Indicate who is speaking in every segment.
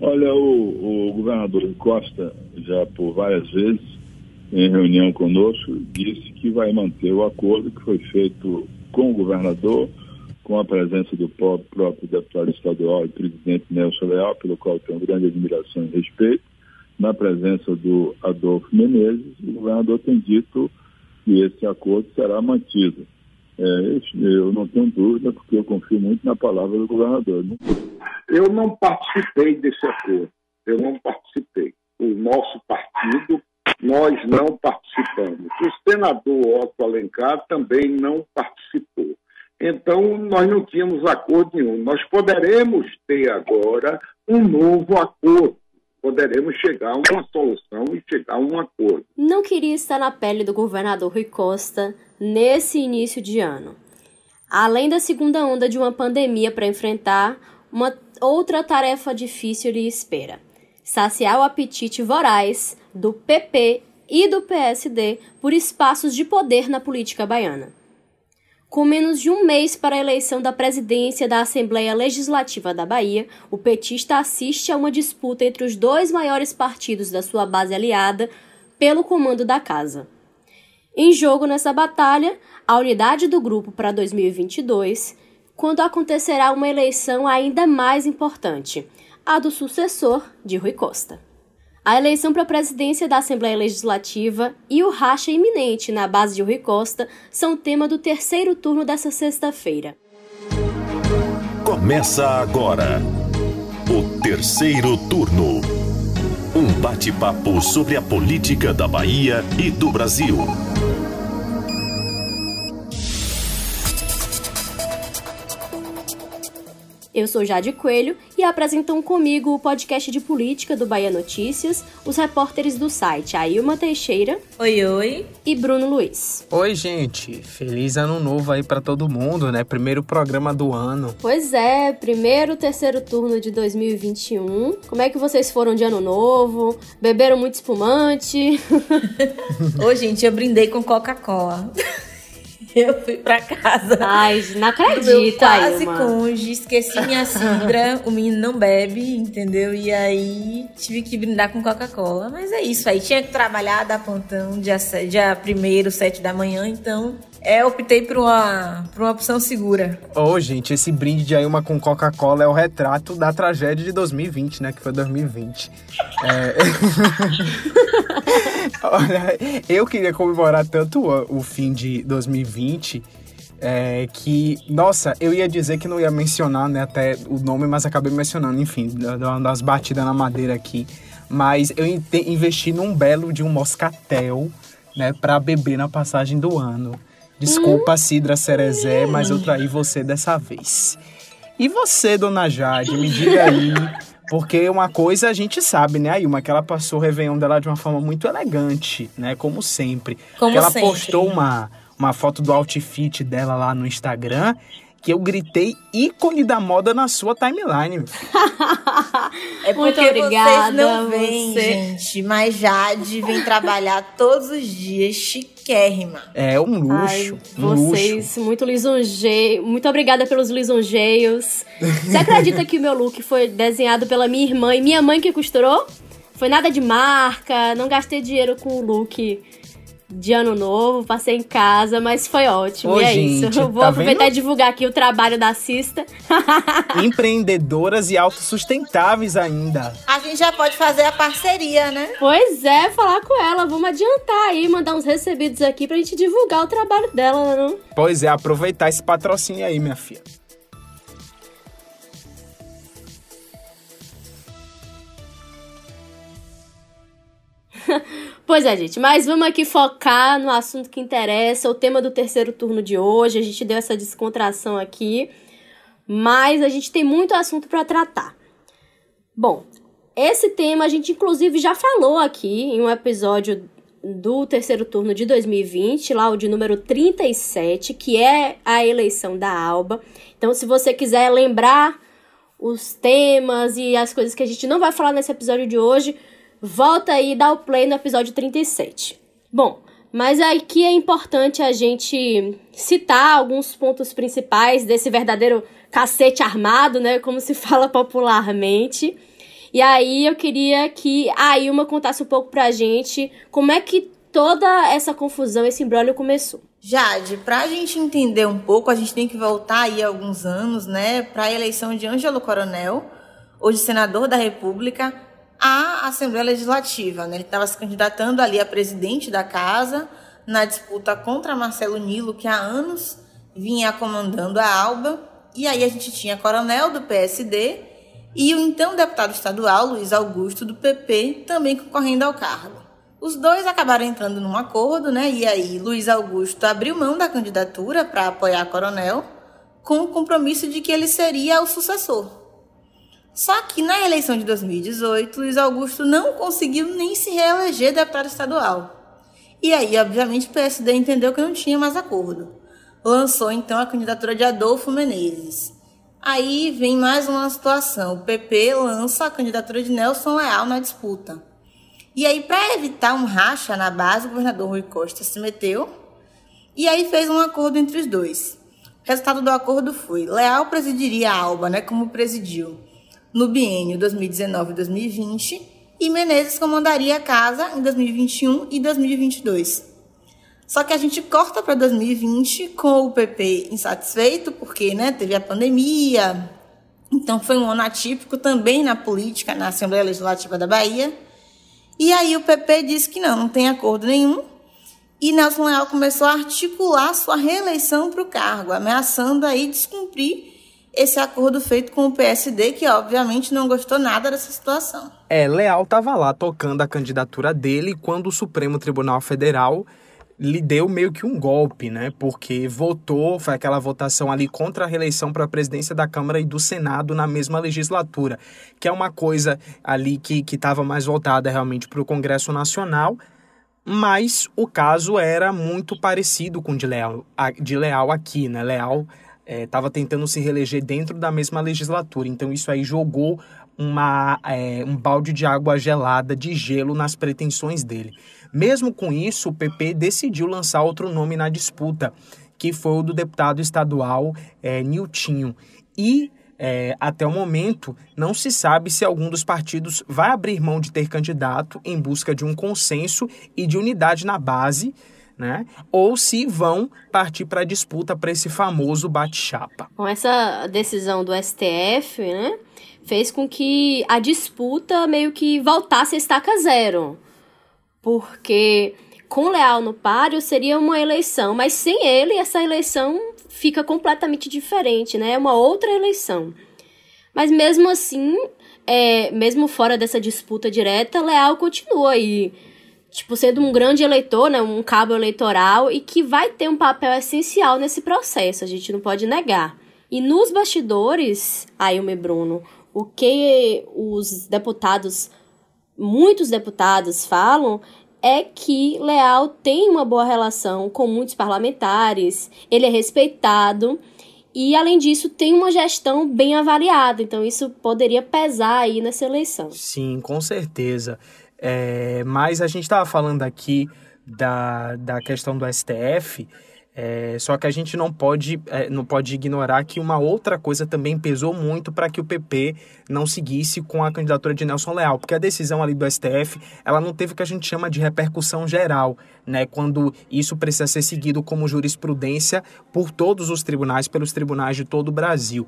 Speaker 1: Olha, o, o governador Costa, já por várias vezes, em reunião conosco, disse que vai manter o acordo que foi feito com o governador, com a presença do próprio deputado estadual e presidente Nelson Leal, pelo qual tenho grande admiração e respeito, na presença do Adolfo Menezes, o governador tem dito que esse acordo será mantido. É, eu não tenho dúvida, porque eu confio muito na palavra do governador.
Speaker 2: Eu não participei desse acordo, eu não participei. O nosso partido, nós não participamos. O senador Otto Alencar também não participou. Então, nós não tínhamos acordo nenhum. Nós poderemos ter agora um novo acordo poderemos chegar a uma solução e chegar a um acordo.
Speaker 3: Não queria estar na pele do governador Rui Costa nesse início de ano. Além da segunda onda de uma pandemia para enfrentar, uma outra tarefa difícil lhe espera: saciar o apetite voraz do PP e do PSD por espaços de poder na política baiana. Com menos de um mês para a eleição da presidência da Assembleia Legislativa da Bahia, o petista assiste a uma disputa entre os dois maiores partidos da sua base aliada pelo comando da casa. Em jogo nessa batalha, a unidade do grupo para 2022, quando acontecerá uma eleição ainda mais importante, a do sucessor de Rui Costa. A eleição para a presidência da Assembleia Legislativa e o racha iminente na base de Rui Costa são tema do terceiro turno dessa sexta-feira.
Speaker 4: Começa agora o terceiro turno. Um bate-papo sobre a política da Bahia e do Brasil.
Speaker 3: Eu sou Jade Coelho e apresentam comigo o podcast de política do Bahia Notícias, os repórteres do site Ailma Teixeira.
Speaker 5: Oi, oi.
Speaker 3: E Bruno Luiz.
Speaker 6: Oi, gente. Feliz ano novo aí para todo mundo, né? Primeiro programa do ano.
Speaker 3: Pois é, primeiro, terceiro turno de 2021. Como é que vocês foram de ano novo? Beberam muito espumante?
Speaker 5: Ô, gente, eu brindei com Coca-Cola. Eu fui pra casa.
Speaker 3: Ai, não acredito,
Speaker 5: quase cônjuge, esqueci minha cidra, o menino não bebe, entendeu? E aí tive que brindar com Coca-Cola. Mas é isso aí, tinha que trabalhar, dar pontão, dia, dia primeiro, sete da manhã, então é, optei por uma, por uma opção segura.
Speaker 6: Ô, oh, gente, esse brinde de Ailma com Coca-Cola é o retrato da tragédia de 2020, né? Que foi 2020. É... Olha, eu queria comemorar tanto o, o fim de 2020 é, que, nossa, eu ia dizer que não ia mencionar né, até o nome, mas acabei mencionando, enfim, das batidas na madeira aqui. Mas eu investi num belo de um moscatel, né, para beber na passagem do ano. Desculpa, Cidra Cerezé, mas eu traí você dessa vez. E você, dona Jade, me diga aí. Porque uma coisa a gente sabe, né, Ailma, que ela passou o Réveillon dela de uma forma muito elegante, né? Como sempre.
Speaker 5: Como
Speaker 6: que ela
Speaker 5: sempre.
Speaker 6: postou uma, uma foto do outfit dela lá no Instagram que eu gritei ícone da moda na sua timeline.
Speaker 5: é porque Muito obrigada, vocês não veem, você. gente. Mas Jade vem trabalhar todos os dias chiquérrima.
Speaker 6: É um luxo. Ai,
Speaker 3: um vocês,
Speaker 6: luxo.
Speaker 3: muito lisonjeio. Muito obrigada pelos lisonjeios. Você acredita que o meu look foi desenhado pela minha irmã e minha mãe que costurou? Foi nada de marca, não gastei dinheiro com o look de ano novo, passei em casa, mas foi ótimo. Ô, e é gente, isso. Eu vou tá aproveitar vendo? e divulgar aqui o trabalho da Cista.
Speaker 6: Empreendedoras e autossustentáveis ainda.
Speaker 5: A gente já pode fazer a parceria, né?
Speaker 3: Pois é, falar com ela. Vamos adiantar aí, mandar uns recebidos aqui pra gente divulgar o trabalho dela, não?
Speaker 6: Pois é, aproveitar esse patrocínio aí, minha filha.
Speaker 3: Pois é, gente, mas vamos aqui focar no assunto que interessa, o tema do terceiro turno de hoje. A gente deu essa descontração aqui, mas a gente tem muito assunto para tratar. Bom, esse tema a gente inclusive já falou aqui em um episódio do terceiro turno de 2020, lá o de número 37, que é a eleição da Alba. Então, se você quiser lembrar os temas e as coisas que a gente não vai falar nesse episódio de hoje, volta aí e dá o play no episódio 37. Bom, mas aqui é importante a gente citar alguns pontos principais desse verdadeiro cacete armado, né, como se fala popularmente. E aí eu queria que a Ilma contasse um pouco pra gente como é que toda essa confusão, esse embrólio começou.
Speaker 5: Jade, para a gente entender um pouco, a gente tem que voltar aí alguns anos, né, para a eleição de Ângelo Coronel, hoje senador da República, à Assembleia Legislativa. Né? Ele estava se candidatando ali a presidente da casa na disputa contra Marcelo Nilo, que há anos vinha comandando a Alba. E aí a gente tinha Coronel do PSD e o então deputado estadual Luiz Augusto do PP também concorrendo ao cargo. Os dois acabaram entrando num acordo, né? E aí Luiz Augusto abriu mão da candidatura para apoiar Coronel, com o compromisso de que ele seria o sucessor. Só que na eleição de 2018, Luiz Augusto não conseguiu nem se reeleger deputado estadual. E aí, obviamente, o PSD entendeu que não tinha mais acordo. Lançou então a candidatura de Adolfo Menezes. Aí vem mais uma situação: o PP lança a candidatura de Nelson Leal na disputa. E aí, para evitar um racha na base, o governador Rui Costa se meteu e aí fez um acordo entre os dois. O resultado do acordo foi: Leal presidiria a Alba, né, como presidiu no biênio 2019-2020, e Menezes comandaria a casa em 2021 e 2022. Só que a gente corta para 2020 com o PP insatisfeito, porque né, teve a pandemia, então foi um ano atípico também na política, na Assembleia Legislativa da Bahia. E aí o PP disse que não, não tem acordo nenhum. E Nelson Leal começou a articular sua reeleição para o cargo, ameaçando aí descumprir esse acordo feito com o PSD, que obviamente não gostou nada dessa situação.
Speaker 6: É, Leal estava lá tocando a candidatura dele quando o Supremo Tribunal Federal lhe deu meio que um golpe, né? Porque votou, foi aquela votação ali contra a reeleição para a presidência da Câmara e do Senado na mesma legislatura, que é uma coisa ali que estava mais voltada realmente para o Congresso Nacional, mas o caso era muito parecido com o de Leal, de Leal aqui, né? Leal estava é, tentando se reeleger dentro da mesma legislatura, então isso aí jogou uma, é, um balde de água gelada, de gelo nas pretensões dele. Mesmo com isso, o PP decidiu lançar outro nome na disputa, que foi o do deputado estadual é, Niltinho. E é, até o momento, não se sabe se algum dos partidos vai abrir mão de ter candidato em busca de um consenso e de unidade na base, né? Ou se vão partir para a disputa para esse famoso bate-chapa.
Speaker 3: Com essa decisão do STF, né, fez com que a disputa meio que voltasse a estaca zero porque com Leal no páreo seria uma eleição, mas sem ele essa eleição fica completamente diferente, né? É uma outra eleição. Mas mesmo assim, é, mesmo fora dessa disputa direta, Leal continua aí, tipo, sendo um grande eleitor, né? Um cabo eleitoral e que vai ter um papel essencial nesse processo, a gente não pode negar. E nos bastidores, o Bruno, o que os deputados muitos deputados falam é que Leal tem uma boa relação com muitos parlamentares, ele é respeitado e, além disso, tem uma gestão bem avaliada. Então, isso poderia pesar aí nessa eleição.
Speaker 6: Sim, com certeza. É, mas a gente estava falando aqui da, da questão do STF. É, só que a gente não pode, é, não pode ignorar que uma outra coisa também pesou muito para que o PP não seguisse com a candidatura de Nelson Leal, porque a decisão ali do STF ela não teve o que a gente chama de repercussão geral, né? Quando isso precisa ser seguido como jurisprudência por todos os tribunais, pelos tribunais de todo o Brasil.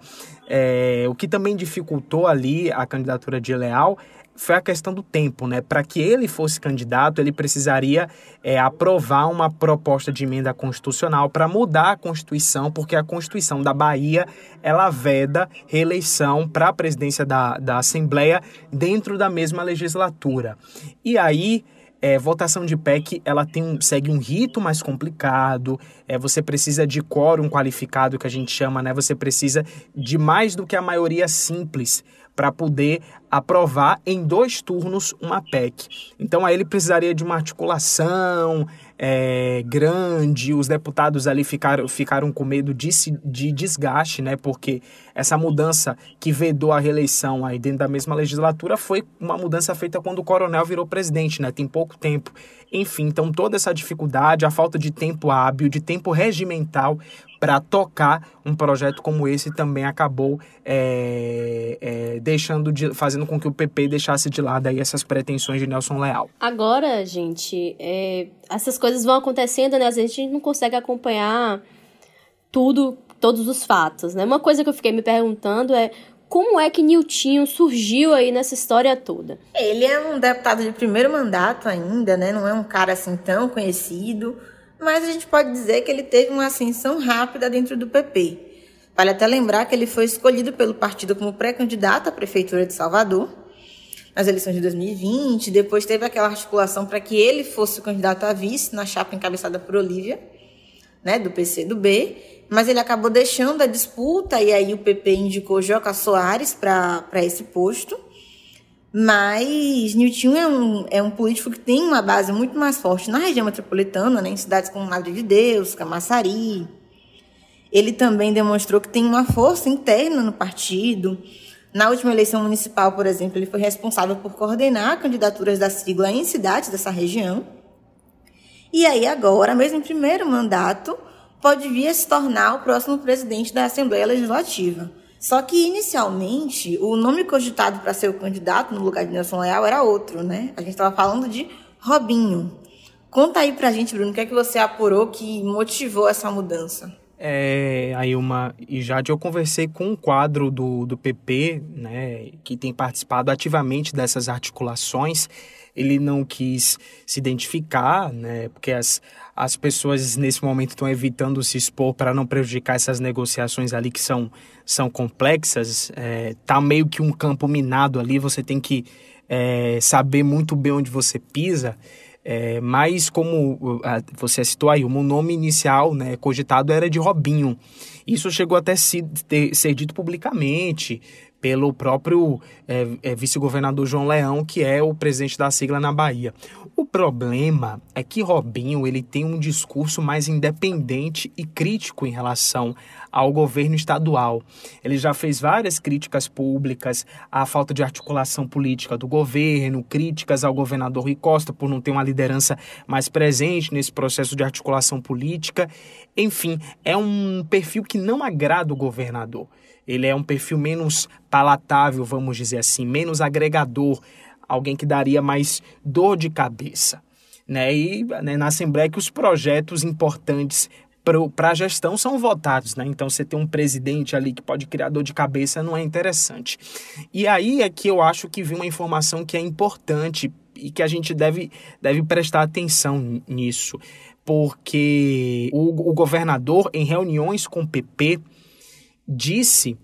Speaker 6: É, o que também dificultou ali a candidatura de Leal foi a questão do tempo, né? Para que ele fosse candidato, ele precisaria é, aprovar uma proposta de emenda constitucional para mudar a Constituição, porque a Constituição da Bahia ela veda reeleição para a presidência da, da Assembleia dentro da mesma legislatura. E aí é, votação de PEC ela tem segue um rito mais complicado. É, você precisa de quórum qualificado que a gente chama, né? Você precisa de mais do que a maioria simples para poder aprovar em dois turnos uma PEC. Então aí ele precisaria de uma articulação é, grande, os deputados ali ficaram, ficaram com medo de, de desgaste, né? Porque essa mudança que vedou a reeleição aí dentro da mesma legislatura foi uma mudança feita quando o coronel virou presidente, né? Tem pouco tempo. Enfim, então toda essa dificuldade, a falta de tempo hábil, de tempo regimental para tocar um projeto como esse também acabou é, é, deixando de, fazendo com que o PP deixasse de lado aí essas pretensões de Nelson Leal.
Speaker 3: Agora, gente, é, essas coisas vão acontecendo, né? Às vezes a gente não consegue acompanhar tudo, todos os fatos, né? Uma coisa que eu fiquei me perguntando é como é que Niltinho surgiu aí nessa história toda?
Speaker 5: Ele é um deputado de primeiro mandato ainda, né? Não é um cara assim tão conhecido, mas a gente pode dizer que ele teve uma ascensão rápida dentro do PP. Vale até lembrar que ele foi escolhido pelo partido como pré-candidato à prefeitura de Salvador nas eleições de 2020. Depois teve aquela articulação para que ele fosse o candidato a vice na chapa encabeçada por Olívia, né, do B mas ele acabou deixando a disputa e aí o PP indicou Joca Soares para esse posto. Mas Nilton é um, é um político que tem uma base muito mais forte na região metropolitana, né, em cidades como Madre de Deus, Camaçari. Ele também demonstrou que tem uma força interna no partido. Na última eleição municipal, por exemplo, ele foi responsável por coordenar candidaturas da sigla em cidades dessa região. E aí agora, mesmo em primeiro mandato, pode vir a se tornar o próximo presidente da Assembleia Legislativa. Só que, inicialmente, o nome cogitado para ser o candidato no lugar de Nelson Leal era outro, né? A gente estava falando de Robinho. Conta aí pra gente, Bruno, o que é que você apurou que motivou essa mudança?
Speaker 6: É, aí uma e já eu conversei com um quadro do, do PP, né, que tem participado ativamente dessas articulações. Ele não quis se identificar, né, porque as, as pessoas nesse momento estão evitando se expor para não prejudicar essas negociações ali que são, são complexas. É, tá meio que um campo minado ali, você tem que é, saber muito bem onde você pisa. É, mas como você citou aí, o meu nome inicial né, cogitado era de Robinho. Isso chegou até ser dito publicamente pelo próprio é, é, vice-governador João Leão, que é o presidente da sigla na Bahia. O problema é que Robinho ele tem um discurso mais independente e crítico em relação ao governo estadual. Ele já fez várias críticas públicas à falta de articulação política do governo, críticas ao governador Rui Costa por não ter uma liderança mais presente nesse processo de articulação política. Enfim, é um perfil que não agrada o governador. Ele é um perfil menos palatável, vamos dizer assim, menos agregador, alguém que daria mais dor de cabeça. Né? E né, na Assembleia que os projetos importantes para a gestão são votados, né? Então você ter um presidente ali que pode criar dor de cabeça não é interessante. E aí é que eu acho que vem uma informação que é importante e que a gente deve, deve prestar atenção nisso, porque o, o governador, em reuniões com o PP, disse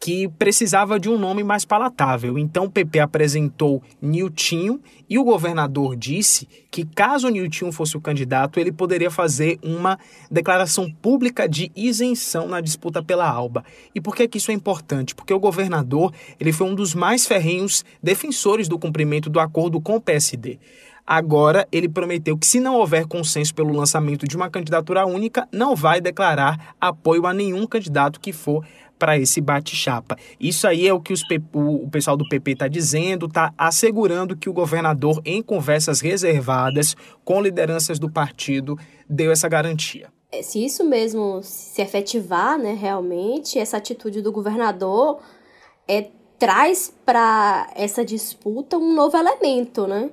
Speaker 6: que precisava de um nome mais palatável. Então o PP apresentou Niltinho e o governador disse que caso Niltinho fosse o candidato, ele poderia fazer uma declaração pública de isenção na disputa pela Alba. E por que, que isso é importante? Porque o governador ele foi um dos mais ferrenhos defensores do cumprimento do acordo com o PSD. Agora, ele prometeu que, se não houver consenso pelo lançamento de uma candidatura única, não vai declarar apoio a nenhum candidato que for para esse bate-chapa. Isso aí é o que os, o pessoal do PP está dizendo, está assegurando que o governador, em conversas reservadas com lideranças do partido, deu essa garantia.
Speaker 3: É, se isso mesmo se efetivar, né, realmente, essa atitude do governador é, traz para essa disputa um novo elemento, né?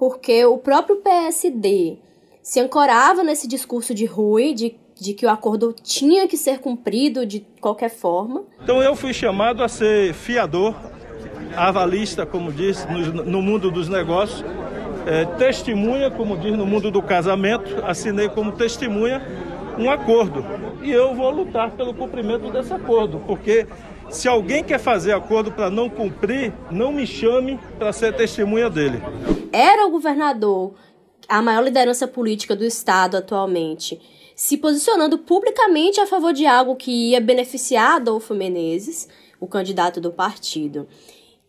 Speaker 3: Porque o próprio PSD se ancorava nesse discurso de Rui, de de que o acordo tinha que ser cumprido de qualquer forma.
Speaker 7: Então eu fui chamado a ser fiador, avalista, como diz, no, no mundo dos negócios, é, testemunha, como diz no mundo do casamento, assinei como testemunha um acordo. E eu vou lutar pelo cumprimento desse acordo, porque se alguém quer fazer acordo para não cumprir, não me chame para ser testemunha dele.
Speaker 3: Era o governador, a maior liderança política do estado atualmente se posicionando publicamente a favor de algo que ia beneficiar Adolfo Menezes, o candidato do partido.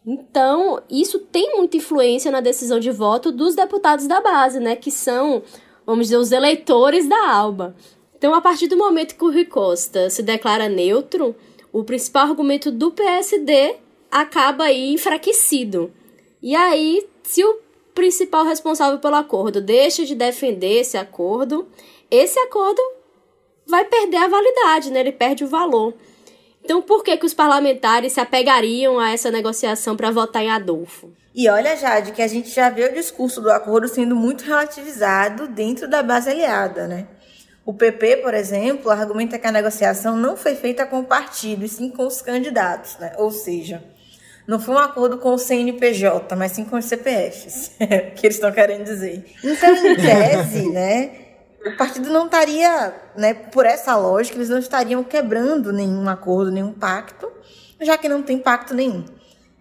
Speaker 3: Então, isso tem muita influência na decisão de voto dos deputados da base, né, que são, vamos dizer, os eleitores da Alba. Então, a partir do momento que o Rui Costa se declara neutro, o principal argumento do PSD acaba aí enfraquecido. E aí, se o principal responsável pelo acordo deixa de defender esse acordo, esse acordo vai perder a validade, né? Ele perde o valor. Então, por que, que os parlamentares se apegariam a essa negociação para votar em Adolfo?
Speaker 5: E olha, Jade, que a gente já vê o discurso do acordo sendo muito relativizado dentro da base aliada, né? O PP, por exemplo, argumenta que a negociação não foi feita com o partido, e sim com os candidatos, né? Ou seja, não foi um acordo com o CNPJ, mas sim com os CPFs, que eles estão querendo dizer. Então, em tese, né, o partido não estaria, né, por essa lógica, eles não estariam quebrando nenhum acordo, nenhum pacto, já que não tem pacto nenhum.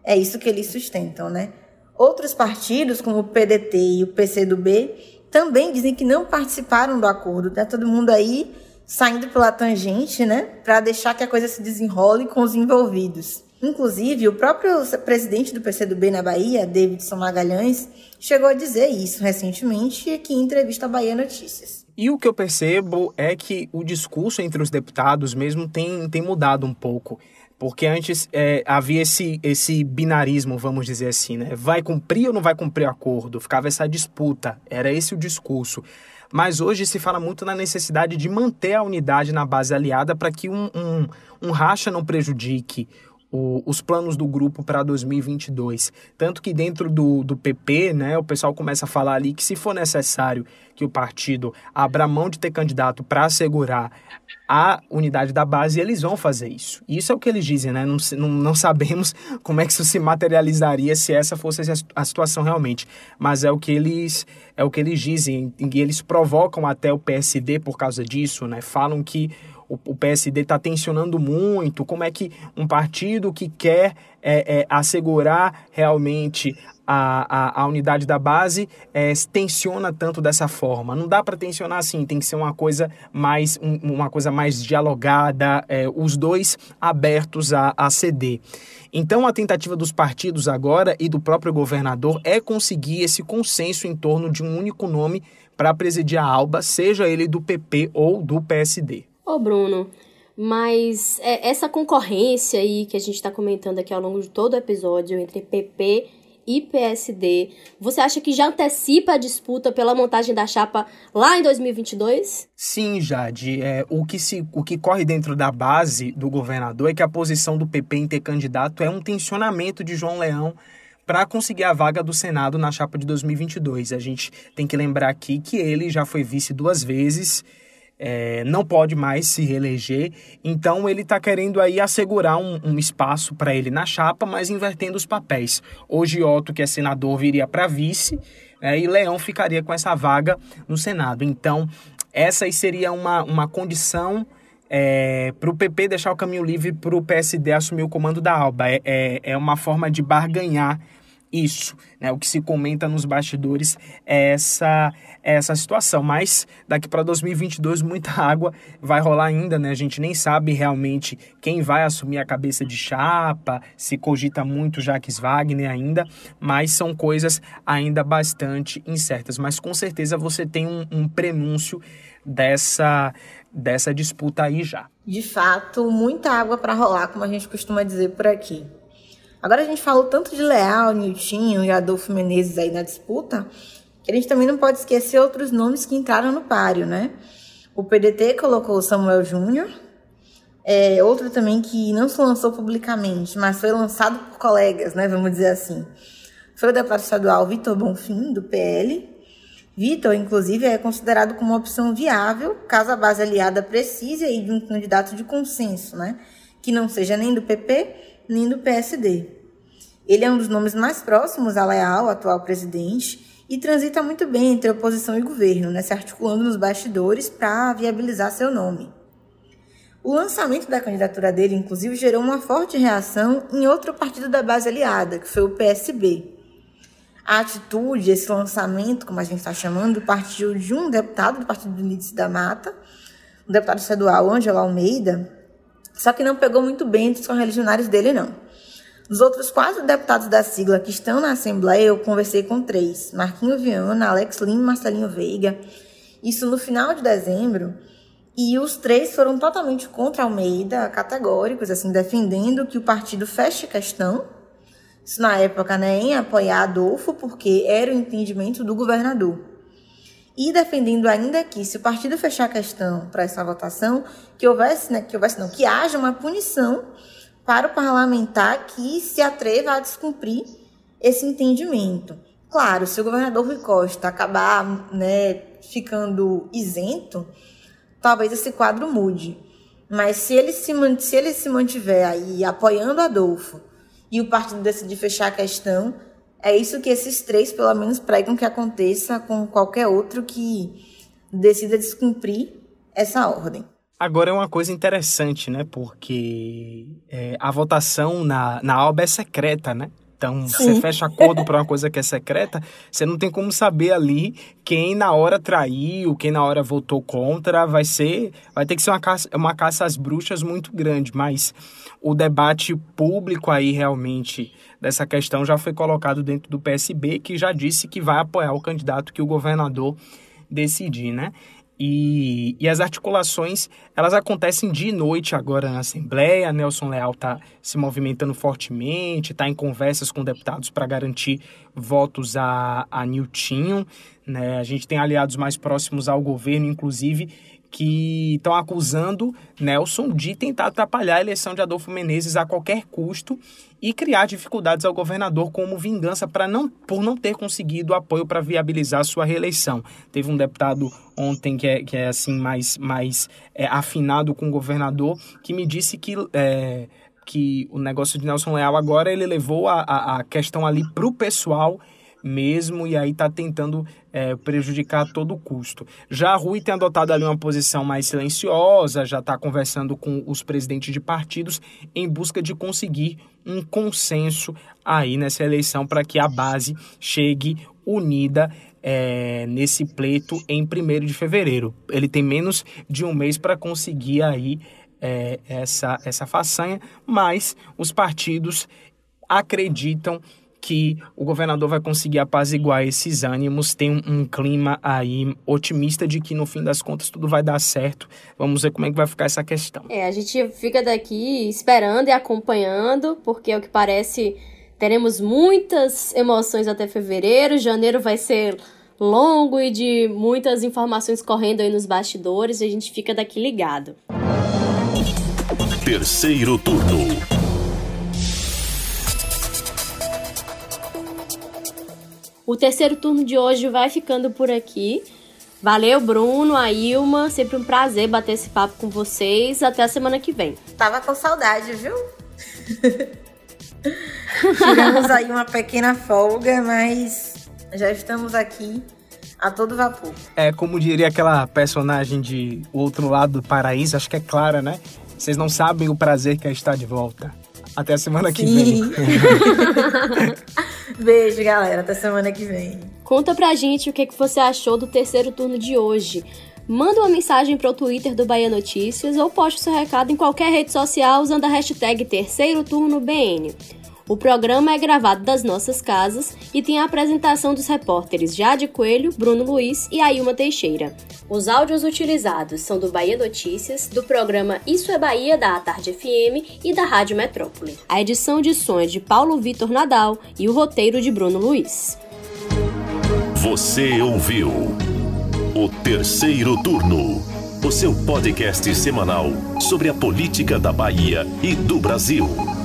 Speaker 5: É isso que eles sustentam, né? Outros partidos, como o PDT e o PCdoB, também dizem que não participaram do acordo. Tá todo mundo aí saindo pela tangente, né, para deixar que a coisa se desenrole com os envolvidos. Inclusive, o próprio presidente do PCdoB na Bahia, Davidson Magalhães, chegou a dizer isso recentemente aqui em entrevista à Bahia Notícias.
Speaker 6: E o que eu percebo é que o discurso entre os deputados mesmo tem, tem mudado um pouco. Porque antes é, havia esse, esse binarismo, vamos dizer assim, né? Vai cumprir ou não vai cumprir acordo? Ficava essa disputa, era esse o discurso. Mas hoje se fala muito na necessidade de manter a unidade na base aliada para que um, um, um racha não prejudique o, os planos do grupo para 2022. Tanto que dentro do, do PP, né, o pessoal começa a falar ali que se for necessário que o partido abra mão de ter candidato para assegurar a unidade da base, eles vão fazer isso. Isso é o que eles dizem, né? Não, não, não sabemos como é que isso se materializaria se essa fosse a situação realmente. Mas é o que eles é o que eles dizem, e eles provocam até o PSD por causa disso, né? Falam que o, o PSD está tensionando muito, como é que um partido que quer é, é, assegurar realmente a, a, a, unidade da base é, tensiona tanto dessa forma. Não dá para tensionar assim, tem que ser uma coisa mais, um, uma coisa mais dialogada, é, os dois abertos a, a ceder. Então, a tentativa dos partidos agora e do próprio governador é conseguir esse consenso em torno de um único nome para presidir a ALBA, seja ele do PP ou do PSD.
Speaker 3: Ô, Bruno, mas é, essa concorrência aí que a gente está comentando aqui ao longo de todo o episódio entre PP e PSD, você acha que já antecipa a disputa pela montagem da chapa lá em 2022?
Speaker 6: Sim, Jade. É, o, que se, o que corre dentro da base do governador é que a posição do PP em ter candidato é um tensionamento de João Leão para conseguir a vaga do Senado na chapa de 2022. A gente tem que lembrar aqui que ele já foi vice duas vezes é, não pode mais se reeleger, então ele está querendo aí assegurar um, um espaço para ele na chapa, mas invertendo os papéis. Hoje Otto, que é senador, viria para vice é, e Leão ficaria com essa vaga no Senado. Então, essa aí seria uma, uma condição é, para o PP deixar o caminho livre para o PSD assumir o comando da ALBA. É, é, é uma forma de barganhar isso. Né? O que se comenta nos bastidores é essa, é essa situação. Mas daqui para 2022 muita água vai rolar ainda, né? A gente nem sabe realmente quem vai assumir a cabeça de chapa, se cogita muito Jacques Wagner ainda, mas são coisas ainda bastante incertas. Mas com certeza você tem um, um prenúncio dessa dessa disputa aí já.
Speaker 5: De fato, muita água para rolar, como a gente costuma dizer por aqui. Agora a gente falou tanto de Leal, Niltinho e Adolfo Menezes aí na disputa, que a gente também não pode esquecer outros nomes que entraram no páreo, né? O PDT colocou o Samuel Júnior, é, outro também que não se lançou publicamente, mas foi lançado por colegas, né? Vamos dizer assim. Foi o deputado estadual Vitor Bonfim, do PL. Vitor, inclusive, é considerado como uma opção viável, caso a base aliada precise aí de um candidato de consenso, né? Que não seja nem do PP nem do PSD. Ele é um dos nomes mais próximos a Leal, atual presidente, e transita muito bem entre oposição e governo, né, se articulando nos bastidores para viabilizar seu nome. O lançamento da candidatura dele, inclusive, gerou uma forte reação em outro partido da base aliada, que foi o PSB. A atitude, esse lançamento, como a gente está chamando, partiu de um deputado do Partido do da Mata, o deputado estadual Ângelo Almeida, só que não pegou muito bem entre os correligionários dele, não. Dos outros quatro deputados da sigla que estão na Assembleia, eu conversei com três: Marquinho Viana, Alex Lima e Marcelinho Veiga. Isso no final de dezembro. E os três foram totalmente contra Almeida, categóricos, assim, defendendo que o partido feche questão. Isso na época, né, em apoiar Adolfo, porque era o entendimento do governador. E defendendo ainda que, se o partido fechar a questão para essa votação, que houvesse, né, que houvesse não, que haja uma punição para o parlamentar que se atreva a descumprir esse entendimento. Claro, se o governador Rui Costa acabar né, ficando isento, talvez esse quadro mude. Mas se ele se, se ele se mantiver aí apoiando Adolfo e o partido decidir fechar a questão, é isso que esses três, pelo menos, pregam que aconteça com qualquer outro que decida descumprir essa ordem.
Speaker 6: Agora é uma coisa interessante, né? Porque é, a votação na, na ALBA é secreta, né? Então, Sim. você fecha acordo para uma coisa que é secreta, você não tem como saber ali quem na hora traiu, quem na hora votou contra, vai ser, vai ter que ser uma caça, uma caça às bruxas muito grande, mas o debate público aí realmente dessa questão já foi colocado dentro do PSB, que já disse que vai apoiar o candidato que o governador decidir, né? E, e, as articulações, elas acontecem de noite agora na Assembleia. Nelson Leal está se movimentando fortemente, está em conversas com deputados para garantir votos a, a Niltinho. Né? A gente tem aliados mais próximos ao governo, inclusive, que estão acusando Nelson de tentar atrapalhar a eleição de Adolfo Menezes a qualquer custo e criar dificuldades ao governador como vingança para não por não ter conseguido apoio para viabilizar sua reeleição. Teve um deputado ontem que é, que é assim mais mais é, afinado com o governador que me disse que é, que o negócio de Nelson Leal agora ele levou a, a, a questão ali para o pessoal mesmo e aí está tentando é, prejudicar a todo custo. Já a Rui tem adotado ali uma posição mais silenciosa, já está conversando com os presidentes de partidos em busca de conseguir um consenso aí nessa eleição para que a base chegue unida é, nesse pleito em 1 de fevereiro. Ele tem menos de um mês para conseguir aí é, essa, essa façanha, mas os partidos acreditam que o governador vai conseguir apaziguar esses ânimos, tem um, um, clima aí otimista de que no fim das contas tudo vai dar certo. Vamos ver como é que vai ficar essa questão.
Speaker 3: É, a gente fica daqui esperando e acompanhando, porque o que parece teremos muitas emoções até fevereiro, janeiro vai ser longo e de muitas informações correndo aí nos bastidores, e a gente fica daqui ligado.
Speaker 4: Terceiro turno.
Speaker 3: O terceiro turno de hoje vai ficando por aqui. Valeu, Bruno, a Ilma. Sempre um prazer bater esse papo com vocês. Até a semana que vem.
Speaker 5: Tava com saudade, viu? Tivemos aí uma pequena folga, mas já estamos aqui a todo vapor.
Speaker 6: É, como diria aquela personagem de O Outro Lado do Paraíso, acho que é Clara, né? Vocês não sabem o prazer que é estar de volta. Até a semana Sim. que vem.
Speaker 5: Beijo, galera. Até semana que vem.
Speaker 3: Conta pra gente o que, que você achou do terceiro turno de hoje. Manda uma mensagem para o Twitter do Bahia Notícias ou poste seu recado em qualquer rede social usando a hashtag Terceiro Turno BN. O programa é gravado das nossas casas e tem a apresentação dos repórteres Jade Coelho, Bruno Luiz e Ailma Teixeira. Os áudios utilizados são do Bahia Notícias, do programa Isso é Bahia da Tarde FM e da Rádio Metrópole. A edição de som é de Paulo Vitor Nadal e o roteiro de Bruno Luiz.
Speaker 4: Você ouviu o terceiro turno, o seu podcast semanal sobre a política da Bahia e do Brasil.